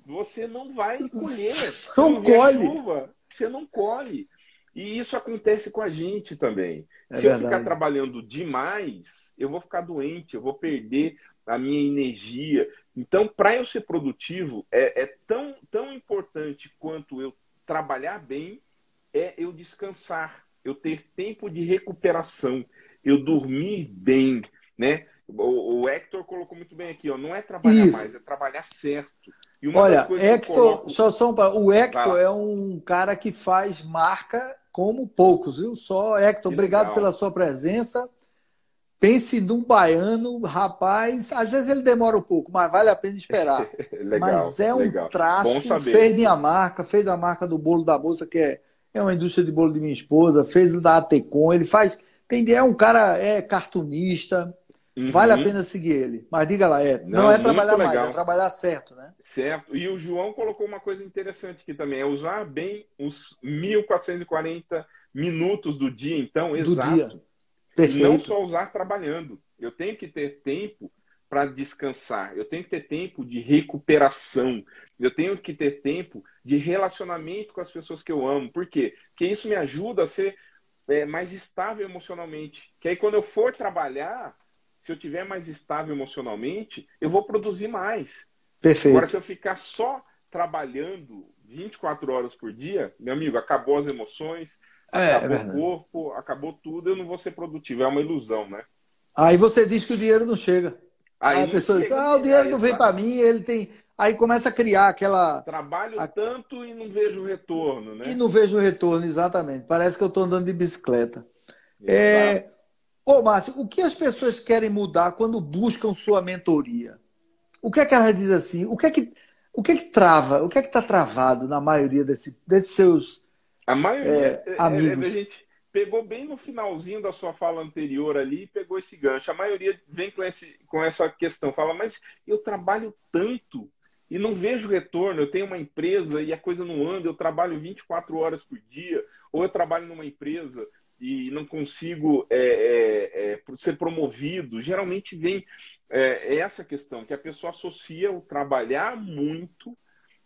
você não vai colher. (laughs) Não, não colhe. Chuva, você não colhe. E isso acontece com a gente também. É Se verdade. eu ficar trabalhando demais, eu vou ficar doente, eu vou perder a minha energia. Então, para eu ser produtivo, é, é, tão, tão importante quanto eu trabalhar bem, é eu descansar, eu ter tempo de recuperação, eu dormir bem, né? O, o Hector colocou muito bem aqui, ó, não é trabalhar Isso. mais, é trabalhar certo. Olha, Hector, coloco... só, só um, o Hector é um cara que faz marca como poucos, viu? Só, Hector, que obrigado legal. pela sua presença. Pense num baiano, rapaz, às vezes ele demora um pouco, mas vale a pena esperar. (laughs) legal, mas é um legal. traço, fez minha marca, fez a marca do bolo da moça, que é, é uma indústria de bolo de minha esposa, fez da Atecon, ele faz, tem, é um cara, é cartunista, uhum. vale a pena seguir ele. Mas diga lá, é, não, não é trabalhar mais, é trabalhar certo, né? Certo, e o João colocou uma coisa interessante aqui também, é usar bem os 1440 minutos do dia, então, do exato. Dia. Perfeito. Não só usar trabalhando. Eu tenho que ter tempo para descansar. Eu tenho que ter tempo de recuperação. Eu tenho que ter tempo de relacionamento com as pessoas que eu amo. Por quê? Porque isso me ajuda a ser é, mais estável emocionalmente. Que aí quando eu for trabalhar, se eu tiver mais estável emocionalmente, eu vou produzir mais. Perfeito. Agora, se eu ficar só trabalhando 24 horas por dia, meu amigo, acabou as emoções, é, acabou é o corpo, acabou tudo, eu não vou ser produtivo. É uma ilusão, né? Aí você diz que o dinheiro não chega. Aí, aí a pessoa diz, ah, o dinheiro não vem para mim, ele tem. Aí começa a criar aquela. Trabalho a... tanto e não vejo retorno, né? E não vejo retorno, exatamente. Parece que eu estou andando de bicicleta. É... Ô, Márcio, o que as pessoas querem mudar quando buscam sua mentoria? O que é que elas dizem assim? O que é que, o que, é que trava? O que é que está travado na maioria desse, desses seus a maioria, é, é, amigos. a gente pegou bem no finalzinho da sua fala anterior ali e pegou esse gancho. A maioria vem com, esse, com essa questão, fala, mas eu trabalho tanto e não vejo retorno. Eu tenho uma empresa e a coisa não anda, eu trabalho 24 horas por dia, ou eu trabalho numa empresa e não consigo é, é, é, ser promovido. Geralmente vem é, essa questão, que a pessoa associa o trabalhar muito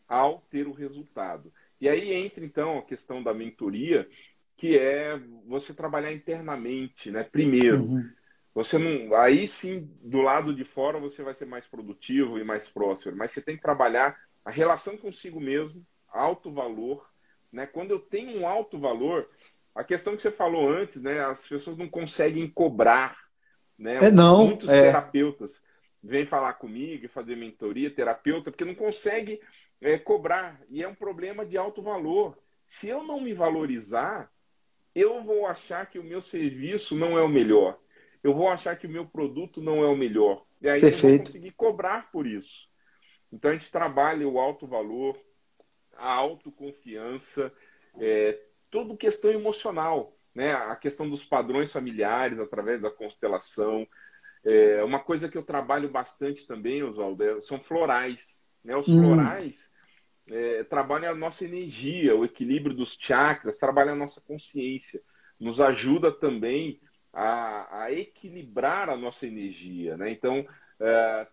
ao ter o resultado. E aí entra, então, a questão da mentoria, que é você trabalhar internamente, né? Primeiro. Uhum. Você não. Aí sim, do lado de fora, você vai ser mais produtivo e mais próspero. Mas você tem que trabalhar a relação consigo mesmo, alto valor. Né? Quando eu tenho um alto valor, a questão que você falou antes, né? As pessoas não conseguem cobrar. Né? É, não. Muitos é. terapeutas vêm falar comigo e fazer mentoria, terapeuta, porque não consegue é, cobrar. E é um problema de alto valor. Se eu não me valorizar, eu vou achar que o meu serviço não é o melhor. Eu vou achar que o meu produto não é o melhor. E aí Perfeito. eu vou conseguir cobrar por isso. Então a gente trabalha o alto valor, a autoconfiança, é, toda questão emocional, né? A questão dos padrões familiares através da constelação. É, uma coisa que eu trabalho bastante também, Oswaldo, é, são florais. Né? Os hum. florais é, trabalham a nossa energia, o equilíbrio dos chakras, trabalham a nossa consciência, nos ajuda também a, a equilibrar a nossa energia. Né? Então, é,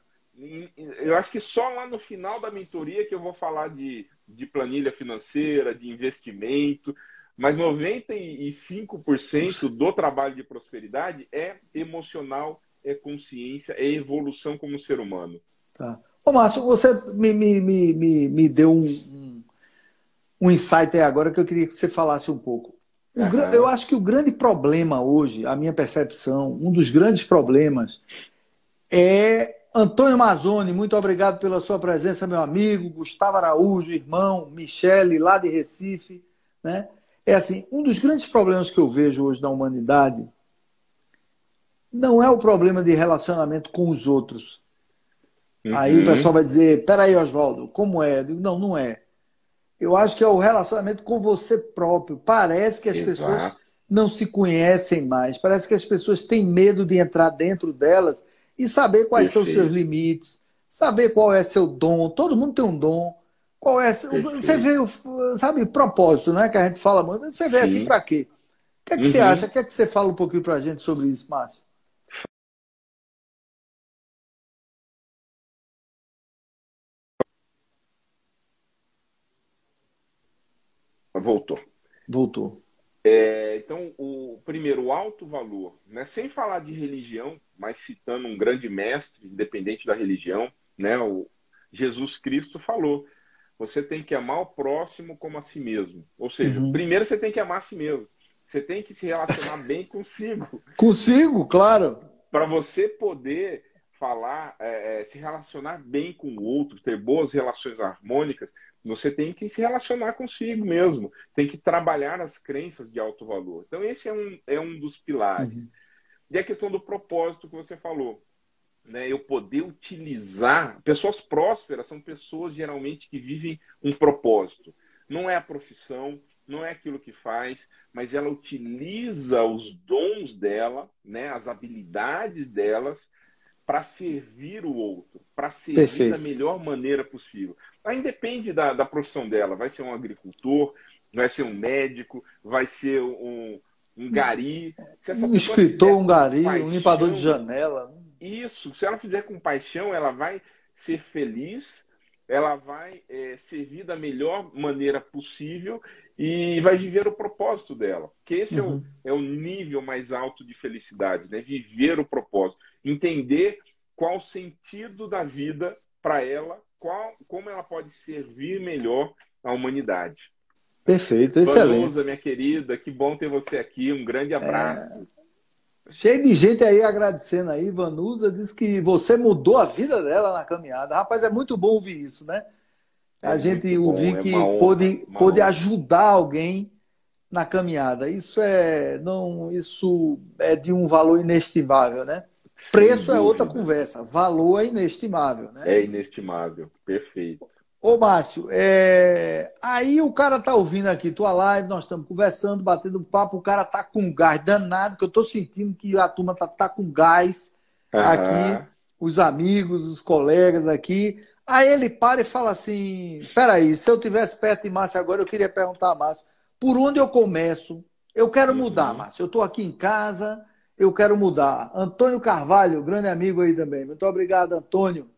eu acho que só lá no final da mentoria que eu vou falar de, de planilha financeira, de investimento, mas 95% do trabalho de prosperidade é emocional, é consciência, é evolução como ser humano. Tá. Ô, Márcio, você me, me, me, me, deu um, um insight aí agora que eu queria que você falasse um pouco. Uhum. Eu acho que o grande problema hoje, a minha percepção, um dos grandes problemas é Antônio Mazzoni, muito obrigado pela sua presença, meu amigo. Gustavo Araújo, irmão, Michele, lá de Recife. Né? É assim, um dos grandes problemas que eu vejo hoje na humanidade não é o problema de relacionamento com os outros. Uhum. Aí o pessoal vai dizer, peraí, Oswaldo, como é? Eu digo, não, não é. Eu acho que é o relacionamento com você próprio. Parece que as Exato. pessoas não se conhecem mais. Parece que as pessoas têm medo de entrar dentro delas e saber quais Perfeito. são os seus limites, saber qual é seu dom. Todo mundo tem um dom. Qual é? Perfeito. Você vê, sabe, propósito, não é que a gente fala muito. Você veio aqui para quê? O que é que uhum. você acha? O que é que você fala um pouquinho para a gente sobre isso, Márcio? Voltou. Voltou. É, então, o primeiro, o alto valor, né? sem falar de religião, mas citando um grande mestre, independente da religião, né? o Jesus Cristo falou: você tem que amar o próximo como a si mesmo. Ou seja, uhum. primeiro você tem que amar a si mesmo. Você tem que se relacionar bem (laughs) consigo. Consigo, claro. Para você poder falar, é, é, se relacionar bem com o outro, ter boas relações harmônicas, você tem que se relacionar consigo mesmo, tem que trabalhar as crenças de alto valor. Então, esse é um, é um dos pilares. Uhum. E a questão do propósito que você falou. Né, eu poder utilizar. Pessoas prósperas são pessoas geralmente que vivem um propósito. Não é a profissão, não é aquilo que faz, mas ela utiliza os dons dela, né, as habilidades delas para servir o outro, para servir Perfeito. da melhor maneira possível. Aí depende da, da profissão dela. Vai ser um agricultor, vai ser um médico, vai ser um, um gari. um escritor, um gari, paixão, um limpador de janela. Isso. Se ela fizer com paixão, ela vai ser feliz, ela vai é, servir da melhor maneira possível e vai viver o propósito dela. Que esse uhum. é, o, é o nível mais alto de felicidade, né? Viver o propósito entender qual o sentido da vida para ela, qual, como ela pode servir melhor à humanidade. Perfeito, excelente. Vanusa, minha querida, que bom ter você aqui. Um grande abraço. É... Cheio de gente aí agradecendo aí. Vanusa diz que você mudou a vida dela na caminhada. Rapaz, é muito bom ouvir isso, né? A é gente ouvir é que honra, pôde, pôde ajudar alguém na caminhada. Isso é não, isso é de um valor inestimável, né? Preço é outra conversa, valor é inestimável, né? É inestimável, perfeito. Ô, Márcio, é... aí o cara tá ouvindo aqui tua live, nós estamos conversando, batendo papo, o cara tá com gás danado, que eu tô sentindo que a turma tá, tá com gás uhum. aqui, os amigos, os colegas aqui. Aí ele para e fala assim: peraí, se eu tivesse perto de Márcio agora, eu queria perguntar a Márcio, por onde eu começo? Eu quero mudar, uhum. Márcio. Eu estou aqui em casa, eu quero mudar. Antônio Carvalho, grande amigo aí também. Muito obrigado, Antônio.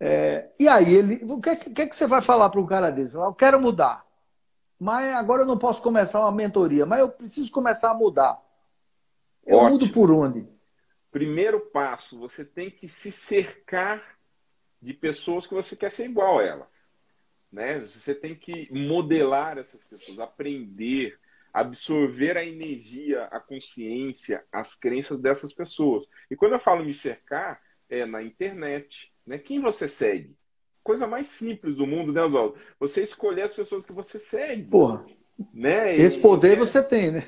É, e aí, ele, o que, que, que você vai falar para um cara desse? Eu quero mudar. Mas agora eu não posso começar uma mentoria, mas eu preciso começar a mudar. Eu Ótimo. mudo por onde? Primeiro passo, você tem que se cercar de pessoas que você quer ser igual a elas. Né? Você tem que modelar essas pessoas, aprender, absorver a energia, a consciência, as crenças dessas pessoas. E quando eu falo me cercar, é na internet. Né? Quem você segue? Coisa mais simples do mundo, né, Oswaldo? Você escolher as pessoas que você segue. Porra. Né? Esse poder você tem, né?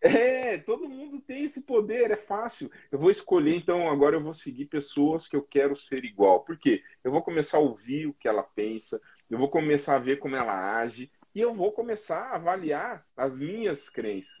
É, todo mundo tem esse poder, é fácil. Eu vou escolher, então, agora eu vou seguir pessoas que eu quero ser igual. Por quê? Eu vou começar a ouvir o que ela pensa, eu vou começar a ver como ela age, e eu vou começar a avaliar as minhas crenças.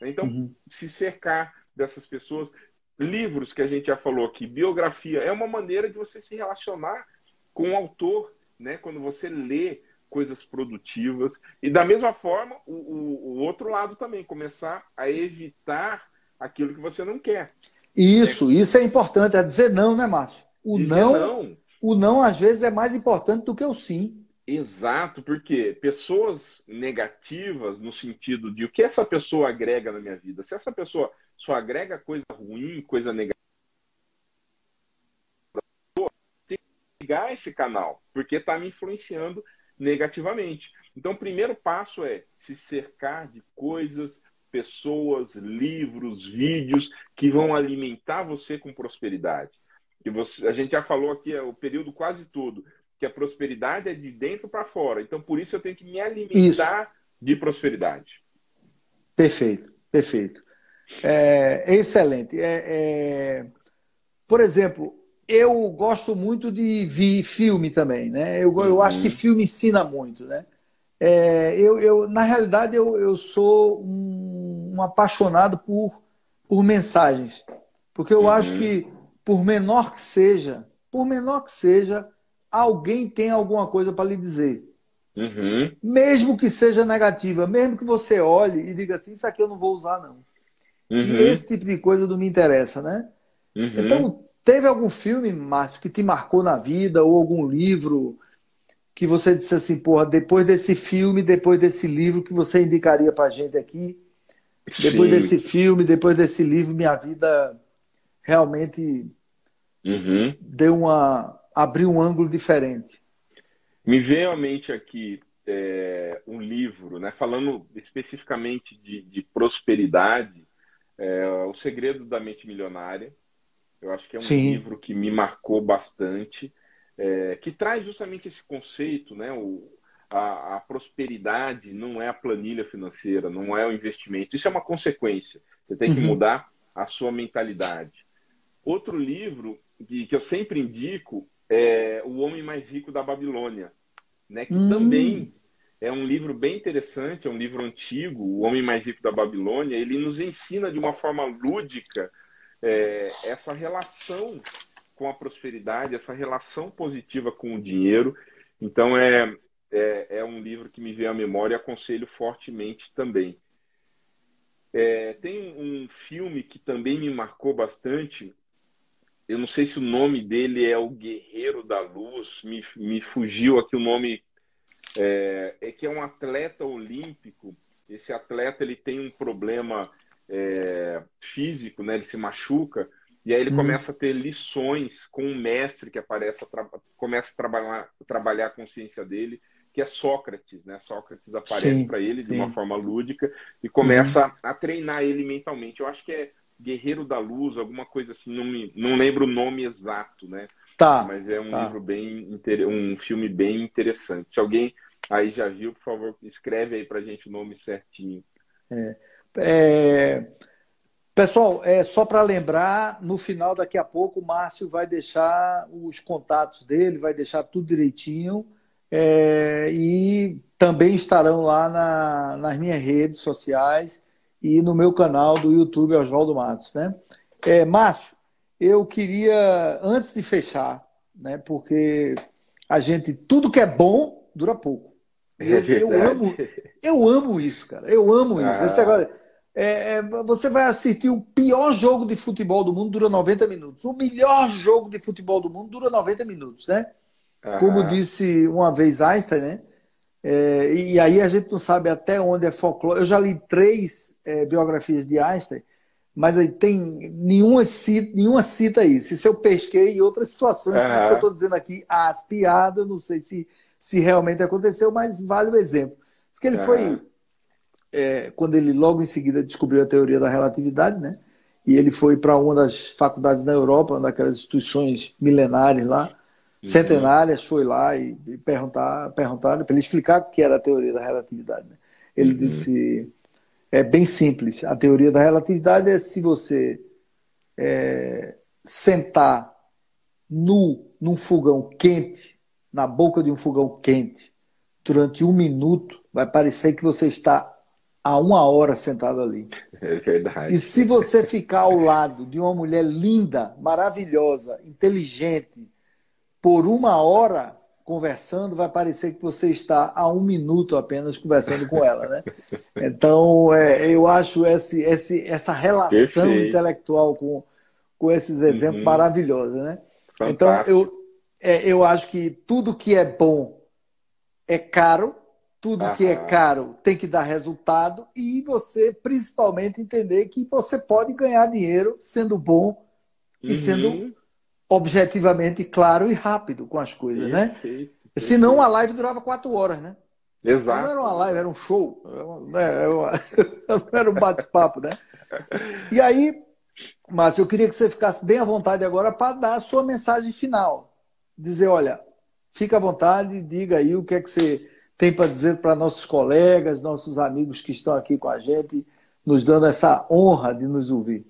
Então, uhum. se cercar dessas pessoas, livros que a gente já falou aqui, biografia, é uma maneira de você se relacionar com o autor, né? Quando você lê coisas produtivas. E da mesma forma, o, o, o outro lado também, começar a evitar aquilo que você não quer. Isso, é... isso é importante, é dizer não, né, Márcio? O não, não, o não às vezes é mais importante do que o sim. Exato, porque pessoas negativas no sentido de o que essa pessoa agrega na minha vida. Se essa pessoa só agrega coisa ruim, coisa negativa, tem que ligar esse canal, porque está me influenciando negativamente. Então, o primeiro passo é se cercar de coisas, pessoas, livros, vídeos que vão alimentar você com prosperidade. Que você, a gente já falou aqui é, o período quase todo que a prosperidade é de dentro para fora. Então, por isso eu tenho que me alimentar isso. de prosperidade. Perfeito, perfeito. É, é excelente. É, é, por exemplo, eu gosto muito de ver filme também, né? Eu, eu acho que uhum. filme ensina muito, né? É, eu, eu, na realidade, eu, eu sou um, um apaixonado por, por mensagens. Porque eu uhum. acho que, por menor que seja, por menor que seja, alguém tem alguma coisa para lhe dizer. Uhum. Mesmo que seja negativa, mesmo que você olhe e diga assim, isso aqui eu não vou usar, não. Uhum. E esse tipo de coisa não me interessa, né? Uhum. Então, Teve algum filme, Márcio, que te marcou na vida, ou algum livro que você disse assim, porra, depois desse filme, depois desse livro, que você indicaria pra gente aqui? Depois Sim. desse filme, depois desse livro, minha vida realmente uhum. deu uma. Abriu um ângulo diferente. Me veio à mente aqui é, um livro, né, falando especificamente de, de prosperidade, é, O Segredo da Mente Milionária, eu acho que é um Sim. livro que me marcou bastante, é, que traz justamente esse conceito, né? O, a, a, prosperidade não é a planilha financeira, não é o investimento. Isso é uma consequência. Você tem que uhum. mudar a sua mentalidade. Outro livro que, que, eu sempre indico é O Homem Mais Rico da Babilônia, né? Que uhum. também é um livro bem interessante, é um livro antigo, O Homem Mais Rico da Babilônia. Ele nos ensina de uma forma lúdica é, essa relação com a prosperidade, essa relação positiva com o dinheiro. Então, é, é, é um livro que me veio à memória e aconselho fortemente também. É, tem um filme que também me marcou bastante. Eu não sei se o nome dele é O Guerreiro da Luz, me, me fugiu aqui o nome. É, é que é um atleta olímpico. Esse atleta ele tem um problema é, físico, né? Ele se machuca e aí ele hum. começa a ter lições com um mestre que aparece, começa a trabalhar, trabalhar a consciência dele, que é Sócrates, né? Sócrates aparece para ele sim. de uma forma lúdica e começa hum. a treinar ele mentalmente. Eu acho que é Guerreiro da Luz, alguma coisa assim, não, me, não lembro o nome exato, né? Tá. Mas é um tá. livro bem, um filme bem interessante. Se alguém aí já viu, por favor, escreve aí pra gente o nome certinho. É. É... Pessoal, é só para lembrar, no final, daqui a pouco, o Márcio vai deixar os contatos dele, vai deixar tudo direitinho. É... e também estarão lá na, nas minhas redes sociais e no meu canal do YouTube Oswaldo Matos. Né? É, Márcio, eu queria, antes de fechar, né, porque a gente, tudo que é bom dura pouco. Eu, é eu amo, eu amo isso, cara. Eu amo isso. Esse ah. negócio, é, é, você vai assistir o pior jogo de futebol do mundo, dura 90 minutos. O melhor jogo de futebol do mundo dura 90 minutos, né? Uhum. Como disse uma vez Einstein, né? É, e aí a gente não sabe até onde é folclore. Eu já li três é, biografias de Einstein, mas aí tem nenhuma cita, nenhuma cita isso. Isso eu pesquei em outras situações. Uhum. Por isso que eu estou dizendo aqui as piadas, não sei se, se realmente aconteceu, mas vale o exemplo. Diz que ele uhum. foi é, quando ele logo em seguida descobriu a teoria da relatividade, né? E ele foi para uma das faculdades na Europa, uma daquelas instituições milenares lá. Centenárias, foi lá e, e perguntar, perguntar para ele explicar o que era a teoria da relatividade. Né? Ele uhum. disse: é bem simples. A teoria da relatividade é se você é, sentar nu num fogão quente, na boca de um fogão quente, durante um minuto, vai parecer que você está há uma hora sentado ali. (laughs) É verdade. E se você ficar ao lado de uma mulher linda, maravilhosa, inteligente, por uma hora conversando, vai parecer que você está há um minuto apenas conversando com ela, né? (laughs) Então, é, eu acho esse, esse, essa relação Perfeito. intelectual com, com esses exemplos uhum. maravilhosa, né? Fantástico. Então, eu, é, eu acho que tudo que é bom é caro, tudo Aham. que é caro tem que dar resultado e você principalmente entender que você pode ganhar dinheiro sendo bom e uhum. sendo objetivamente claro e rápido com as coisas, né? Perfeito. né? Senão a live durava quatro horas, né? Exato. Não era uma live, era um show. (laughs) Não era um bate-papo, né? E aí, Márcio, eu queria que você ficasse bem à vontade agora para dar a sua mensagem final. Dizer, olha, fica à vontade, diga aí o que é que você tem para dizer para nossos colegas, nossos amigos que estão aqui com a gente, nos dando essa honra de nos ouvir.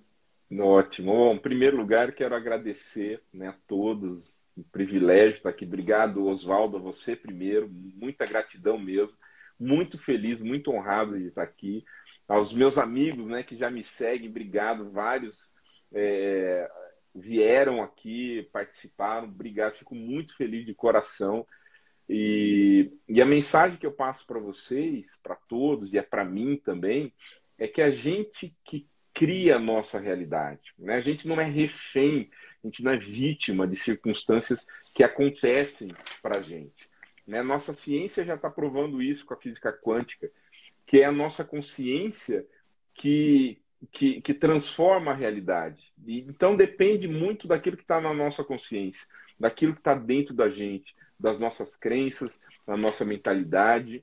Ótimo. Bom, em primeiro lugar, quero agradecer né, a todos. Um privilégio estar aqui. Obrigado, Oswaldo, a você primeiro. Muita gratidão mesmo. Muito feliz, muito honrado de estar aqui. Aos meus amigos né, que já me seguem, obrigado. Vários é, vieram aqui, participaram. Obrigado. Fico muito feliz de coração. E, e a mensagem que eu passo para vocês, para todos, e é para mim também, é que a gente que cria a nossa realidade. Né? A gente não é refém, a gente não é vítima de circunstâncias que acontecem para a gente. Né? Nossa ciência já está provando isso com a física quântica, que é a nossa consciência que, que, que transforma a realidade. E, então depende muito daquilo que está na nossa consciência, daquilo que está dentro da gente, das nossas crenças, da nossa mentalidade.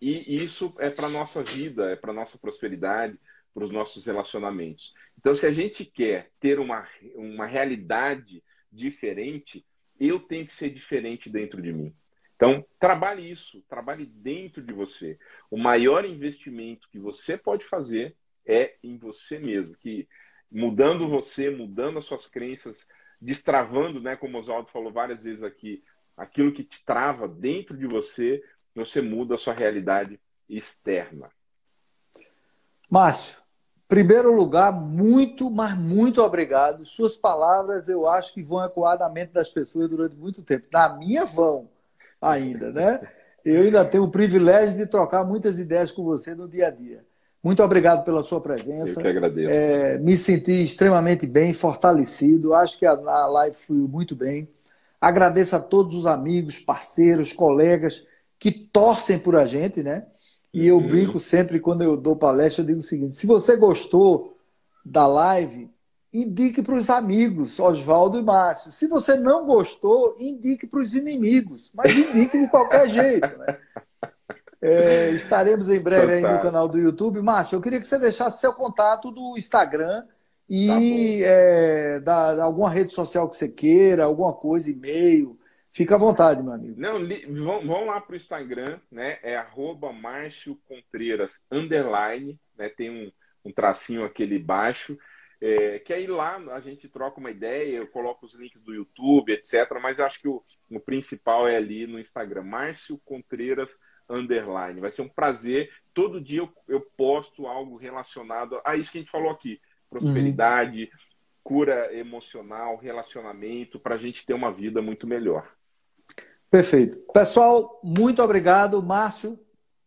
E isso é para nossa vida, é para nossa prosperidade, para os nossos relacionamentos. Então, se a gente quer ter uma, uma realidade diferente, eu tenho que ser diferente dentro de mim. Então, trabalhe isso, trabalhe dentro de você. O maior investimento que você pode fazer é em você mesmo, que mudando você, mudando as suas crenças, destravando, né, como o Oswaldo falou várias vezes aqui, aquilo que te trava dentro de você, você muda a sua realidade externa. Márcio, Primeiro lugar, muito, mas muito obrigado. Suas palavras eu acho que vão ecoar na mente das pessoas durante muito tempo. Na minha vão ainda, né? Eu ainda tenho o privilégio de trocar muitas ideias com você no dia a dia. Muito obrigado pela sua presença. Eu que agradeço. É, me senti extremamente bem, fortalecido. Acho que a, a live fluiu muito bem. Agradeço a todos os amigos, parceiros, colegas que torcem por a gente, né? E eu uhum. brinco sempre quando eu dou palestra, eu digo o seguinte: se você gostou da live, indique para os amigos, Oswaldo e Márcio. Se você não gostou, indique para os inimigos, mas indique de qualquer jeito. Né? É, estaremos em breve aí no canal do YouTube. Márcio, eu queria que você deixasse seu contato do Instagram e tá é, da, da, alguma rede social que você queira, alguma coisa, e-mail. Fica à vontade, meu amigo. Não, li, vão, vão, lá para o Instagram, né? É arroba Márcio Contreiras, underline, né? Tem um, um tracinho aquele baixo. É, que aí lá a gente troca uma ideia, eu coloco os links do YouTube, etc. Mas acho que o, o principal é ali no Instagram, Márcio Contreiras Underline. Vai ser um prazer. Todo dia eu, eu posto algo relacionado a isso que a gente falou aqui: prosperidade, uhum. cura emocional, relacionamento, para a gente ter uma vida muito melhor. Perfeito. Pessoal, muito obrigado. Márcio,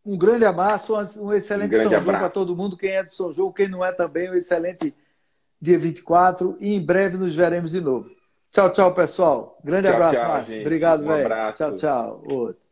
um grande abraço, um excelente um São João para todo mundo. Quem é do São João, quem não é também, um excelente dia 24. E em breve nos veremos de novo. Tchau, tchau, pessoal. Grande tchau, abraço, tchau, Márcio. Gente. Obrigado, um velho. Tchau, tchau. Outro.